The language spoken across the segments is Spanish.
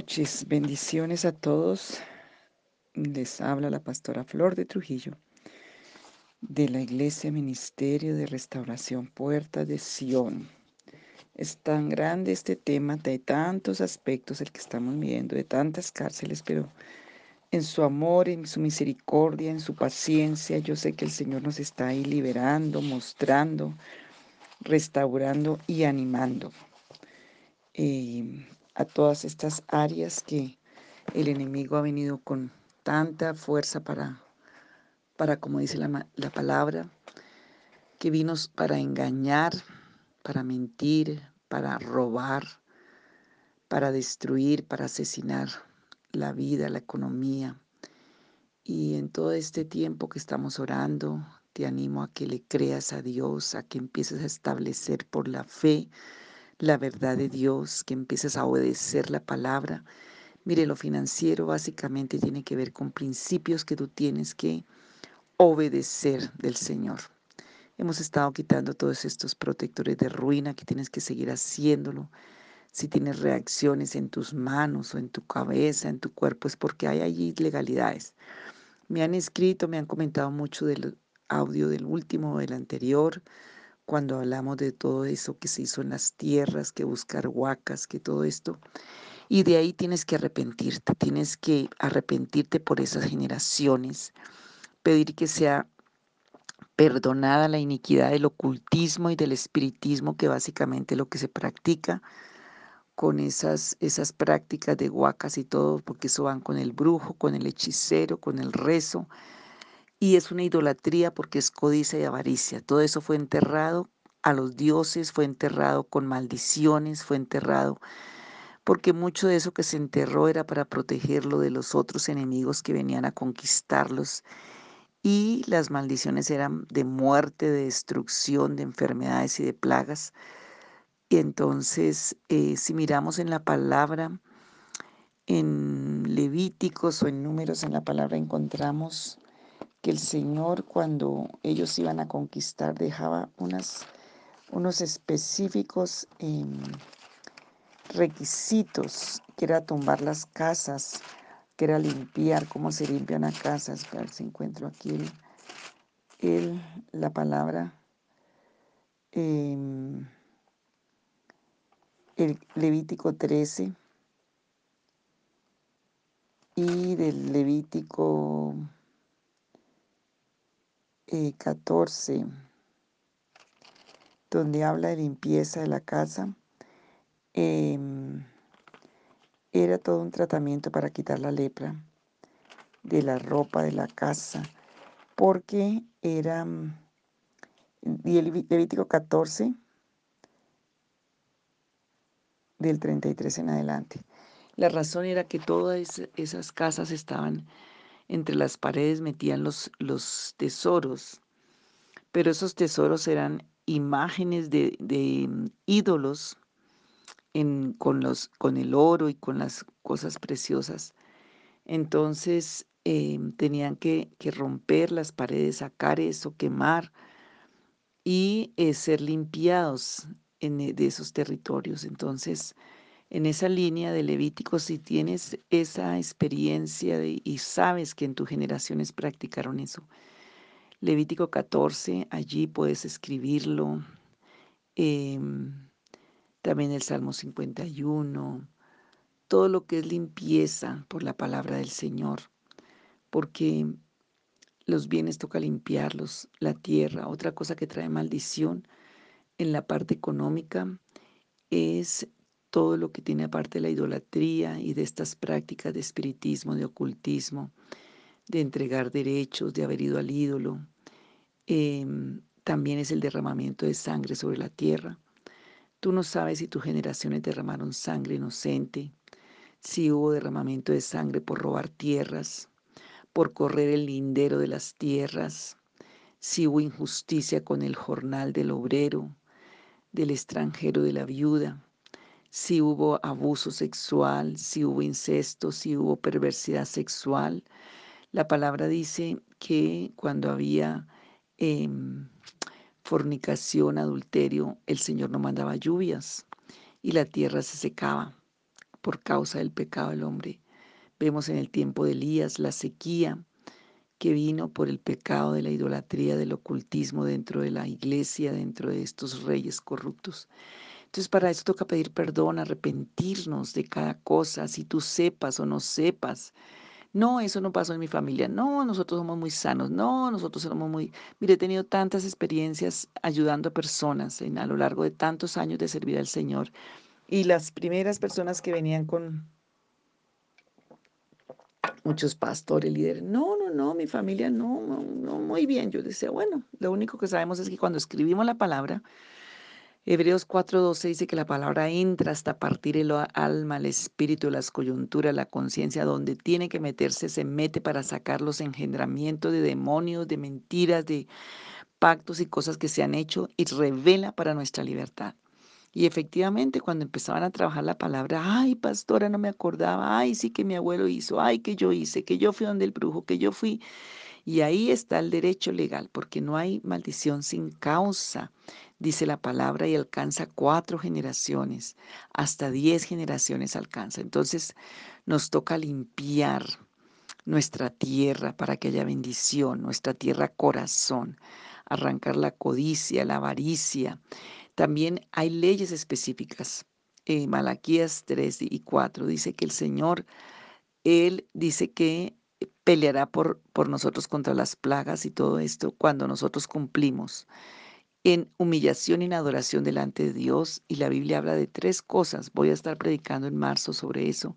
Noches, bendiciones a todos. Les habla la pastora Flor de Trujillo de la Iglesia Ministerio de Restauración Puerta de Sion. Es tan grande este tema de tantos aspectos el que estamos viendo, de tantas cárceles, pero en su amor, en su misericordia, en su paciencia, yo sé que el Señor nos está ahí liberando, mostrando, restaurando y animando. Eh, a todas estas áreas que el enemigo ha venido con tanta fuerza para, para como dice la, la palabra, que vino para engañar, para mentir, para robar, para destruir, para asesinar la vida, la economía. Y en todo este tiempo que estamos orando, te animo a que le creas a Dios, a que empieces a establecer por la fe la verdad de Dios, que empieces a obedecer la palabra. Mire, lo financiero básicamente tiene que ver con principios que tú tienes que obedecer del Señor. Hemos estado quitando todos estos protectores de ruina que tienes que seguir haciéndolo. Si tienes reacciones en tus manos o en tu cabeza, en tu cuerpo, es porque hay allí legalidades. Me han escrito, me han comentado mucho del audio del último, del anterior, cuando hablamos de todo eso que se hizo en las tierras, que buscar huacas, que todo esto. Y de ahí tienes que arrepentirte, tienes que arrepentirte por esas generaciones, pedir que sea perdonada la iniquidad del ocultismo y del espiritismo, que básicamente lo que se practica con esas, esas prácticas de huacas y todo, porque eso van con el brujo, con el hechicero, con el rezo, y es una idolatría porque es codicia y avaricia. Todo eso fue enterrado a los dioses, fue enterrado con maldiciones, fue enterrado porque mucho de eso que se enterró era para protegerlo de los otros enemigos que venían a conquistarlos. Y las maldiciones eran de muerte, de destrucción, de enfermedades y de plagas. Y entonces, eh, si miramos en la palabra, en Levíticos o en números en la palabra encontramos que el Señor cuando ellos iban a conquistar dejaba unos específicos em, requisitos, que era tumbar las casas, que era limpiar, cómo se limpian las casas. A ver si encuentro aquí el, la palabra. Em, el Levítico 13 y del Levítico 14, eh, donde habla de limpieza de la casa, em, era todo un tratamiento para quitar la lepra de la ropa de la casa, porque era, el Levítico 14, del 33 en adelante. La razón era que todas esas casas estaban entre las paredes metían los, los tesoros, pero esos tesoros eran imágenes de, mm, ídolos en, con, los, con el oro y con las cosas preciosas. Entonces em, tenían que, romper las paredes, sacar eso, quemar y eh, ser limpiados en, eh, de esos territorios. Entonces, en esa línea de Levítico, si tienes esa experiencia y sabes que en tus generaciones practicaron eso. Levítico 14, allí puedes escribirlo. Em, también el Salmo 51. Todo lo que es limpieza por la palabra del Señor. Porque los bienes toca limpiarlos, la tierra. Otra cosa que trae maldición en la parte económica es todo lo que tiene aparte de la idolatría y de estas prácticas de espiritismo, de ocultismo, de entregar derechos, de haber ido al ídolo. Em, también es el derramamiento de sangre sobre la tierra. Tú no sabes si tus generaciones derramaron sangre inocente, si hubo derramamiento de sangre por robar tierras, por correr el lindero de las tierras, si hubo injusticia con el jornal del obrero, del extranjero, de la viuda, si hubo abuso sexual, si hubo incesto, si hubo perversidad sexual. La palabra dice que cuando había em, fornicación, adulterio, el Señor no mandaba lluvias y la tierra se secaba por causa del pecado del hombre. Vemos en el tiempo de Elías la sequía que vino por el pecado de la idolatría, del ocultismo dentro de la iglesia, dentro de estos reyes corruptos. Entonces para eso toca pedir perdón, arrepentirnos de cada cosa, si tú sepas o no sepas. No, eso no pasó en mi familia. No, nosotros somos muy sanos. No, nosotros somos muy... Mire, he tenido tantas experiencias ayudando a personas en, a lo largo de tantos años de servir al Señor. Y las primeras personas que venían con muchos pastores, líderes, no, no, no, mi familia no, no, no, muy bien. Yo decía, bueno, lo único que sabemos es que cuando escribimos la palabra, Hebreos 4:12 dice que la palabra entra hasta partir el alma, el espíritu, las coyunturas, la conciencia, donde tiene que meterse, se mete para sacar los engendramientos de demonios, de mentiras, de pactos y cosas que se han hecho y revela para nuestra libertad. Y efectivamente, cuando empezaban a trabajar la palabra, ay, pastora, no me acordaba, ay, sí que mi abuelo hizo, ay, que yo hice, que yo fui donde el brujo, que yo fui. Y ahí está el derecho legal, porque no hay maldición sin causa, dice la palabra, y alcanza cuatro generaciones, hasta diez generaciones alcanza. Entonces nos toca limpiar nuestra tierra para que haya bendición, nuestra tierra corazón, arrancar la codicia, la avaricia, también hay leyes específicas. En Malaquías 3 y 4 dice que el Señor, Él dice que peleará por, por nosotros contra las plagas y todo esto cuando nosotros cumplimos en humillación y en adoración delante de Dios. Y la Biblia habla de tres cosas. Voy a estar predicando en marzo sobre eso,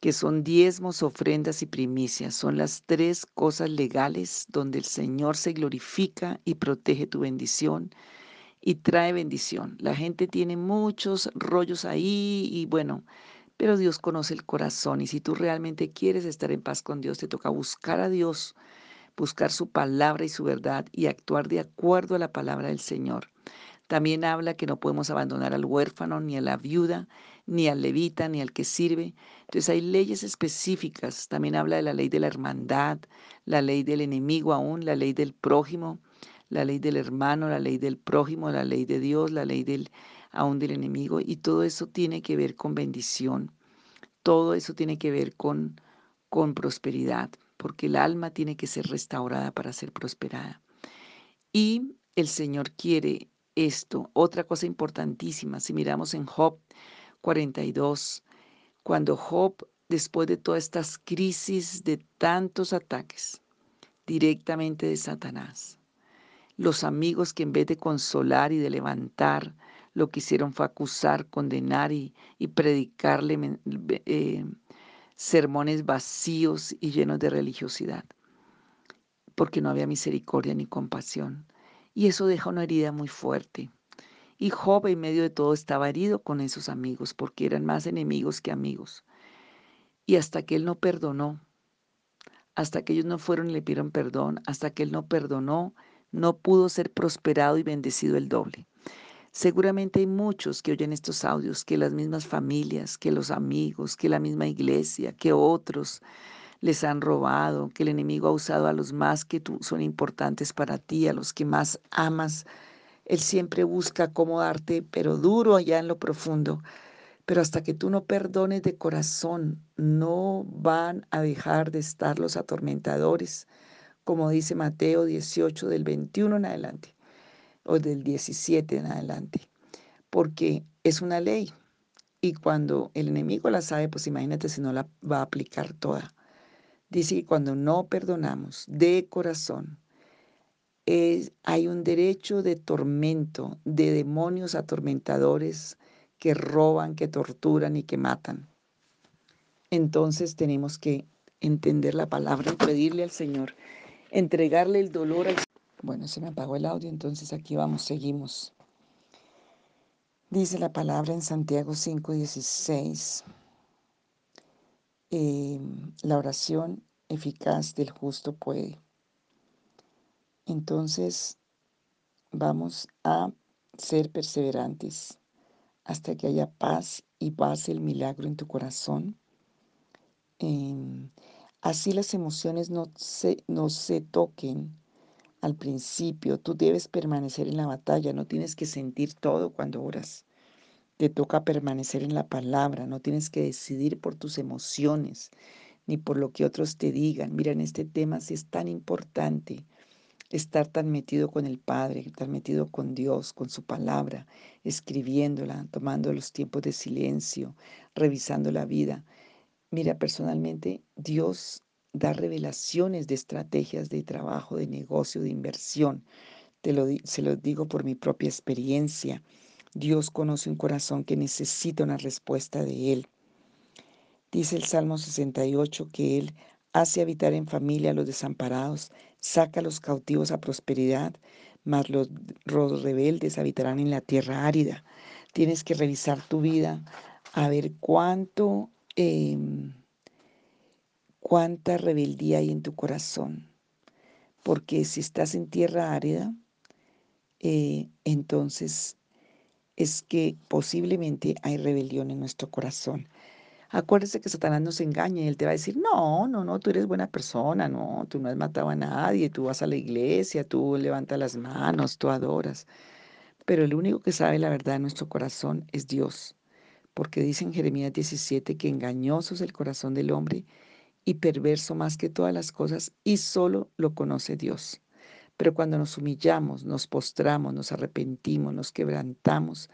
que son diezmos, ofrendas y primicias. Son las tres cosas legales donde el Señor se glorifica y protege tu bendición y trae bendición. La gente tiene muchos rollos ahí y bueno, pero Dios conoce el corazón y si tú realmente quieres estar en paz con Dios, te toca buscar a Dios, buscar su palabra y su verdad y actuar de acuerdo a la palabra del Señor. También habla que no podemos abandonar al huérfano, ni a la viuda, ni al levita, ni al que sirve. Entonces hay leyes específicas. También habla de la ley de la hermandad, la ley del enemigo aún, la ley del prójimo la ley del hermano, la ley del prójimo, la ley de Dios, la ley del aún del enemigo y todo eso tiene que ver con bendición. Todo eso tiene que ver con con prosperidad, porque el alma tiene que ser restaurada para ser prosperada. Y el Señor quiere esto. Otra cosa importantísima, si miramos en Job 42, cuando Job, después de todas estas crisis, de tantos ataques directamente de Satanás, los amigos que en vez de consolar y de levantar, lo que hicieron fue acusar, condenar y, predicarle eh, sermones vacíos y llenos de religiosidad, porque no había misericordia ni compasión. Y eso deja una herida muy fuerte. Y Job en medio de todo estaba herido con esos amigos, porque eran más enemigos que amigos. Y hasta que él no perdonó, hasta que ellos no fueron y le pidieron perdón, hasta que él no perdonó, no pudo ser prosperado y bendecido el doble. Seguramente hay muchos que oyen estos audios, que las mismas familias, que los amigos, que la misma iglesia, que otros les han robado, que el enemigo ha usado a los más que tú son importantes para ti, a los que más amas. Él siempre busca acomodarte, pero duro allá en lo profundo. Pero hasta que tú no perdones de corazón, no van a dejar de estar los atormentadores como dice Mateo 18 del 21 en adelante, o del 17 en adelante, porque es una ley. Y cuando el enemigo la sabe, pues imagínate si no la va a aplicar toda. Dice que cuando no perdonamos de corazón, hay un derecho de tormento, de demonios atormentadores que roban, que torturan y que matan. Entonces tenemos que entender la palabra y pedirle al Señor entregarle el dolor al... Bueno, se me apagó el audio, entonces aquí vamos, seguimos. Dice la palabra en Santiago 5:16, eh, la oración eficaz del justo puede. Entonces, vamos a ser perseverantes hasta que haya paz y pase el milagro en tu corazón. Así las emociones no se, no se toquen al principio. Tú debes permanecer en la batalla, no tienes que sentir todo cuando oras. Te toca permanecer en la palabra, no tienes que decidir por tus emociones ni por lo que otros te digan. Mira, en este tema sí es tan importante estar tan metido con el Padre, estar metido con Dios, con su palabra, escribiéndola, tomando los tiempos de silencio, revisando la vida. Mira, personalmente, Dios da revelaciones de estrategias de trabajo, de negocio, de inversión. Te lo, se lo digo por mi propia experiencia. Dios conoce un corazón que necesita una respuesta de Él. Dice el Salmo 68 que Él hace habitar en familia a los desamparados, saca a los cautivos a prosperidad, mas los, rebeldes habitarán en la tierra árida. Tienes que revisar tu vida a ver cuánto, em, cuánta rebeldía hay en tu corazón. Porque si estás en tierra árida, eh, entonces es que posiblemente hay rebelión en nuestro corazón. Acuérdese que Satanás nos engaña y él te va a decir, no, no, no, tú eres buena persona, no, tú no has matado a nadie, tú vas a la iglesia, tú levantas las manos, tú adoras. Pero el único que sabe la verdad en nuestro corazón es Dios, porque dice en Jeremías 17 que engañoso es el corazón del hombre y perverso más que todas las cosas y solo lo conoce Dios. Pero cuando nos humillamos, nos postramos, nos arrepentimos, nos quebrantamos,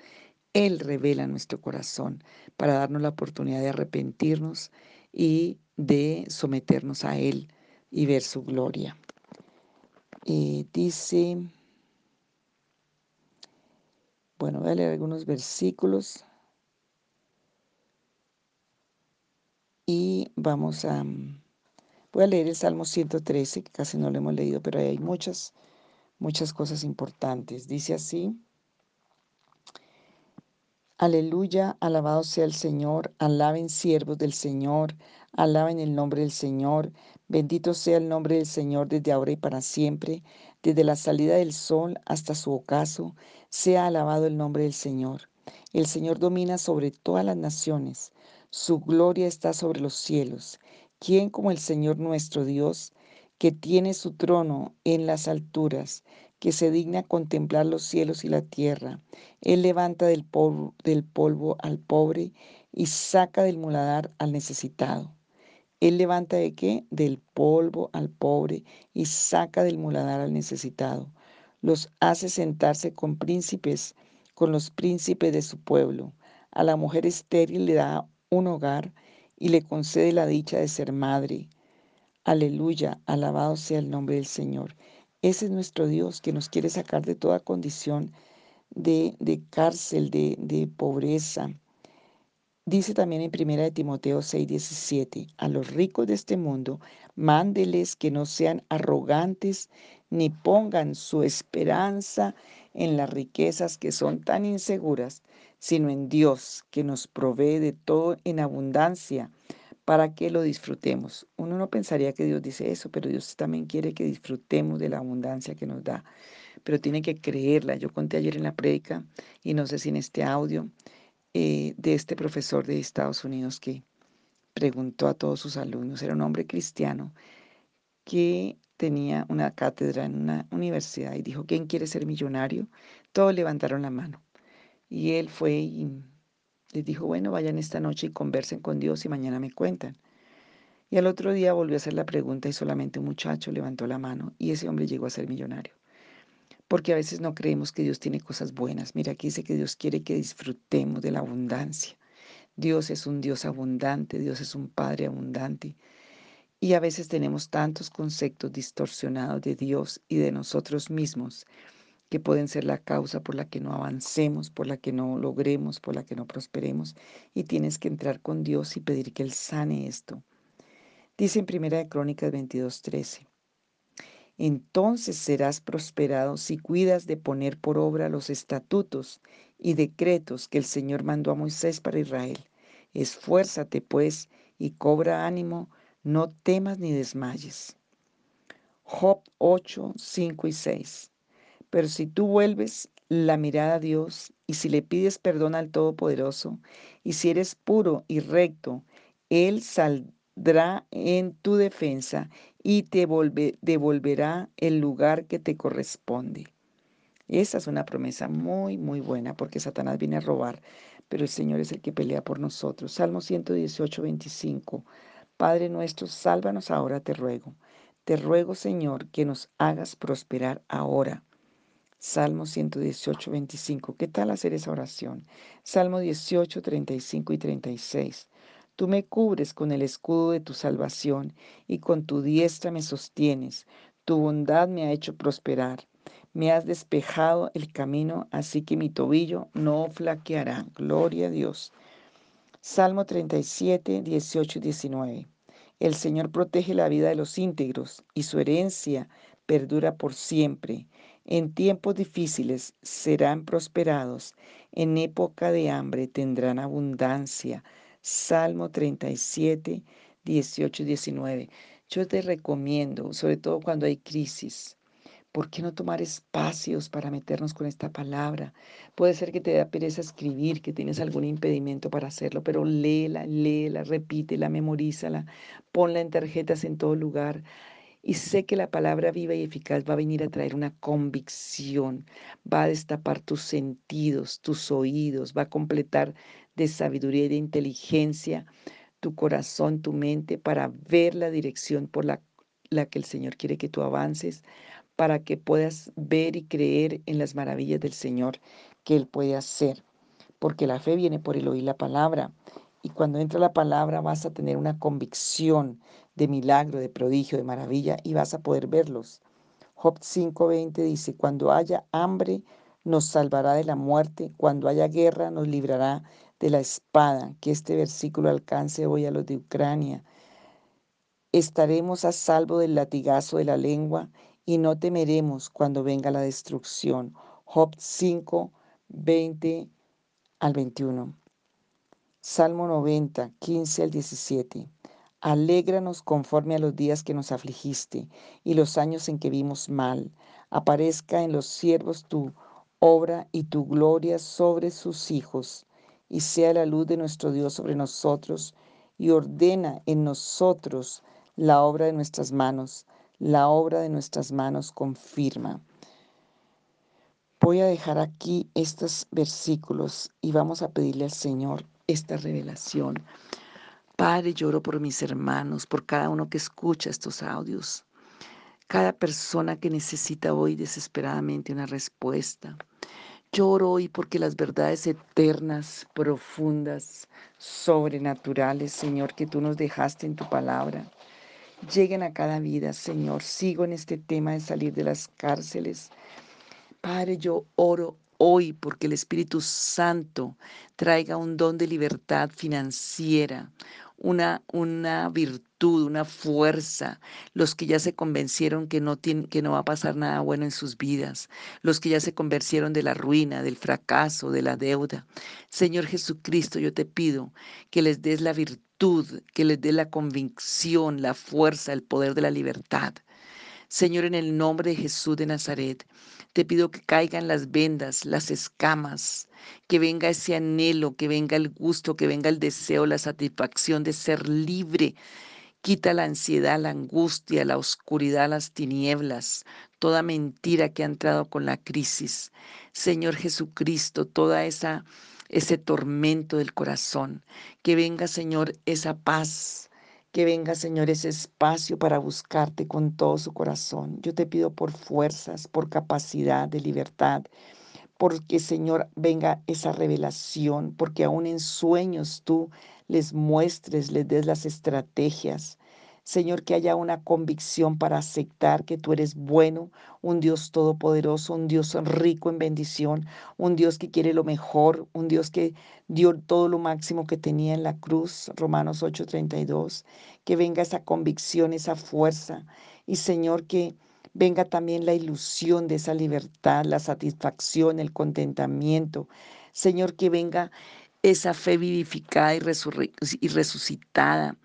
él revela nuestro corazón para darnos la oportunidad de arrepentirnos y de someternos a Él y ver su gloria. Eh, dice, bueno, voy a leer algunos versículos y vamos a, voy a leer el Salmo 113, que casi no lo hemos leído, pero hay muchas, muchas cosas importantes. Dice así, Aleluya, alabado sea el Señor, alaben siervos del Señor, alaben el nombre del Señor, bendito sea el nombre del Señor desde ahora y para siempre, desde la salida del sol hasta su ocaso, sea alabado el nombre del Señor. El Señor domina sobre todas las naciones, su gloria está sobre los cielos. ¿Quién como el Señor nuestro Dios, que tiene su trono en las alturas? que se digna contemplar los cielos y la tierra. Él levanta del polvo, del polvo al pobre y saca del muladar al necesitado. Él levanta de qué? Del polvo al pobre y saca del muladar al necesitado. Los hace sentarse con príncipes, con los príncipes de su pueblo. A la mujer estéril le da un hogar y le concede la dicha de ser madre. Aleluya, alabado sea el nombre del Señor. Ese es nuestro Dios que nos quiere sacar de toda condición de, cárcel, de, de, pobreza. Dice también en 1 de Timoteo 6, 17, a los ricos de este mundo, mándeles que no sean arrogantes ni pongan su esperanza en las riquezas que son tan inseguras, sino en Dios que nos provee de todo en abundancia para que lo disfrutemos. Uno no pensaría que Dios dice eso, pero Dios también quiere que disfrutemos de la abundancia que nos da. Pero tiene que creerla. Yo conté ayer en la prédica, y no sé si en este audio, eh, de este profesor de Estados Unidos que preguntó a todos sus alumnos, era un hombre cristiano que tenía una cátedra en una universidad y dijo, ¿quién quiere ser millonario? Todos levantaron la mano. Y él fue y les dijo, bueno, vayan esta noche y conversen con Dios y mañana me cuentan. Y al otro día volvió a hacer la pregunta y solamente un muchacho levantó la mano y ese hombre llegó a ser millonario. Porque a veces no creemos que Dios tiene cosas buenas. Mira, aquí dice que Dios quiere que disfrutemos de la abundancia. Dios es un Dios abundante, Dios es un Padre abundante. Y a veces tenemos tantos conceptos distorsionados de Dios y de nosotros mismos que pueden ser la causa por la que no avancemos, por la que no logremos, por la que no prosperemos. Y tienes que entrar con Dios y pedir que Él sane esto. Dice en Primera de Crónicas 22:13. Entonces serás prosperado si cuidas de poner por obra los estatutos y decretos que el Señor mandó a Moisés para Israel. Esfuérzate, pues, y cobra ánimo, no temas ni desmayes. Job 8, 5 y 6. Pero si tú vuelves la mirada a Dios y si le pides perdón al Todopoderoso y si eres puro y recto, Él saldrá en tu defensa y te devolverá el lugar que te corresponde. Esa es una promesa muy, muy buena porque Satanás viene a robar, pero el Señor es el que pelea por nosotros. Salmo 118, 25. Padre nuestro, sálvanos ahora, te ruego. Te ruego, Señor, que nos hagas prosperar ahora. Salmo 118, 25. ¿Qué tal hacer esa oración? Salmo 18, 35 y 36. Tú me cubres con el escudo de tu salvación y con tu diestra me sostienes. Tu bondad me ha hecho prosperar. Me has despejado el camino, así que mi tobillo no flaqueará. Gloria a Dios. Salmo 37, 18 y 19. El Señor protege la vida de los íntegros y su herencia perdura por siempre. En tiempos difíciles serán prosperados, en época de hambre tendrán abundancia. Salmo 37, 18 y 19. Yo te recomiendo, sobre todo cuando hay crisis, ¿Por qué no tomar espacios para meternos con esta palabra? Puede ser que te da pereza escribir, que tienes algún impedimento para hacerlo, pero léela, léela, repítela, memorízala, ponla en tarjetas en todo lugar. Y sé que la palabra viva y eficaz va a venir a traer una convicción, va a destapar tus sentidos, tus oídos, va a completar de sabiduría y de inteligencia tu corazón, tu mente, para ver la dirección por la, la que el Señor quiere que tú avances para que puedas ver y creer en las maravillas del Señor que Él puede hacer. Porque la fe viene por el oír la palabra. Y cuando entra la palabra vas a tener una convicción de milagro, de prodigio, de maravilla y vas a poder verlos. Job 5:20 dice, cuando haya hambre nos salvará de la muerte, cuando haya guerra nos librará de la espada. Que este versículo alcance hoy a los de Ucrania. Estaremos a salvo del latigazo de la lengua y no temeremos cuando venga la destrucción. Job 5, 20 al 21. Salmo 90, 15 al 17. Alégranos conforme a los días que nos afligiste y los años en que vimos mal. Aparezca en los siervos tu obra y tu gloria sobre sus hijos, y sea la luz de nuestro Dios sobre nosotros, y ordena en nosotros la obra de nuestras manos la obra de nuestras manos confirma. Voy a dejar aquí estos versículos y vamos a pedirle al Señor esta revelación. Padre, lloro por mis hermanos, por cada uno que escucha estos audios, cada persona que necesita hoy desesperadamente una respuesta. Lloro hoy porque las verdades eternas, profundas, sobrenaturales, Señor, que tú nos dejaste en tu palabra, lleguen a cada vida, Señor. Sigo en este tema de salir de las cárceles. Padre, yo oro hoy porque el Espíritu Santo traiga un don de libertad financiera, una, una virtud, una fuerza, los que ya se convencieron que no, tienen, que no va a pasar nada bueno en sus vidas, los que ya se convencieron de la ruina, del fracaso, de la deuda. Señor Jesucristo, yo te pido que les des la virtud, que les des la convicción, la fuerza, el poder de la libertad. Señor, en el nombre de Jesús de Nazaret, te pido que caigan las vendas, las escamas, que venga ese anhelo, que venga el gusto, que venga el deseo, la satisfacción de ser libre. Quita la ansiedad, la angustia, la oscuridad, las tinieblas, toda mentira que ha entrado con la crisis. Señor Jesucristo, toda esa ese tormento del corazón, que venga, Señor, esa paz, que venga, Señor, ese espacio para buscarte con todo su corazón. Yo te pido por fuerzas, por capacidad de libertad, porque, Señor, venga esa revelación, porque aún en sueños tú les muestres, les des las estrategias, Señor, que haya una convicción para aceptar que tú eres bueno, un Dios todopoderoso, un Dios rico en bendición, un Dios que quiere lo mejor, un Dios que dio todo lo máximo que tenía en la cruz, Romanos 8:32, que venga esa convicción, esa fuerza y Señor que venga también la ilusión de esa libertad, la satisfacción, el contentamiento. Señor, que venga esa fe vivificada y, resucitada.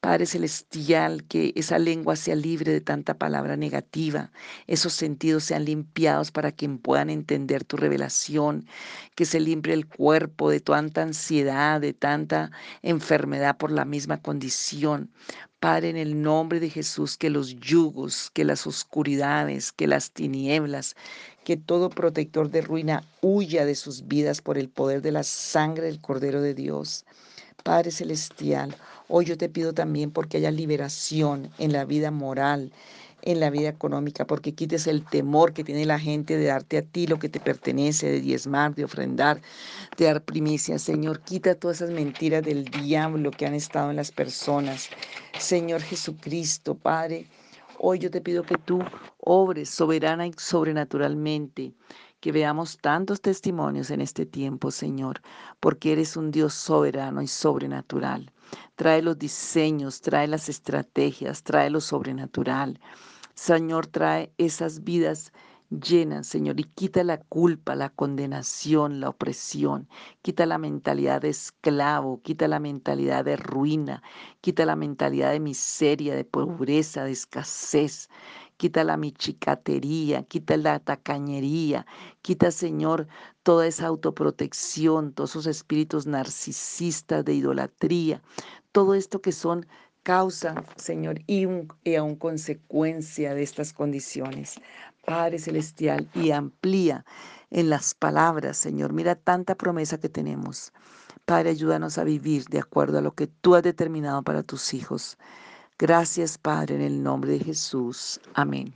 Padre Celestial, que esa lengua sea libre de tanta palabra negativa, esos sentidos sean limpiados para que puedan entender tu revelación, que se limpie el cuerpo de tanta ansiedad, de tanta enfermedad por la misma condición. Padre, en el nombre de Jesús, que los yugos, que las oscuridades, que las tinieblas, que todo protector de ruina huya de sus vidas por el poder de la sangre del Cordero de Dios. Padre Celestial, hoy yo te pido también porque haya liberación en la vida moral, en la vida económica, porque quites el temor que tiene la gente de darte a ti lo que te pertenece, de diezmar, de ofrendar, de dar primicia. Señor, quita todas esas mentiras del diablo que han estado en las personas. Señor Jesucristo, Padre, hoy yo te pido que tú obres soberana y sobrenaturalmente que veamos tantos testimonios en este tiempo, Señor, porque eres un Dios soberano y sobrenatural. Trae los diseños, trae las estrategias, trae lo sobrenatural. Señor, trae esas vidas llenas, Señor, y quita la culpa, la condenación, la opresión, quita la mentalidad de esclavo, quita la mentalidad de ruina, quita la mentalidad de miseria, de pobreza, de escasez, quita la michicatería, quita la tacañería, quita, Señor, toda esa autoprotección, todos esos espíritus narcisistas de idolatría, todo esto que son causa, Señor, y, aún consecuencia de estas condiciones. Padre Celestial, y amplía en las palabras, Señor. Mira tanta promesa que tenemos. Padre, ayúdanos a vivir de acuerdo a lo que tú has determinado para tus hijos. Gracias, Padre, en el nombre de Jesús. Amén.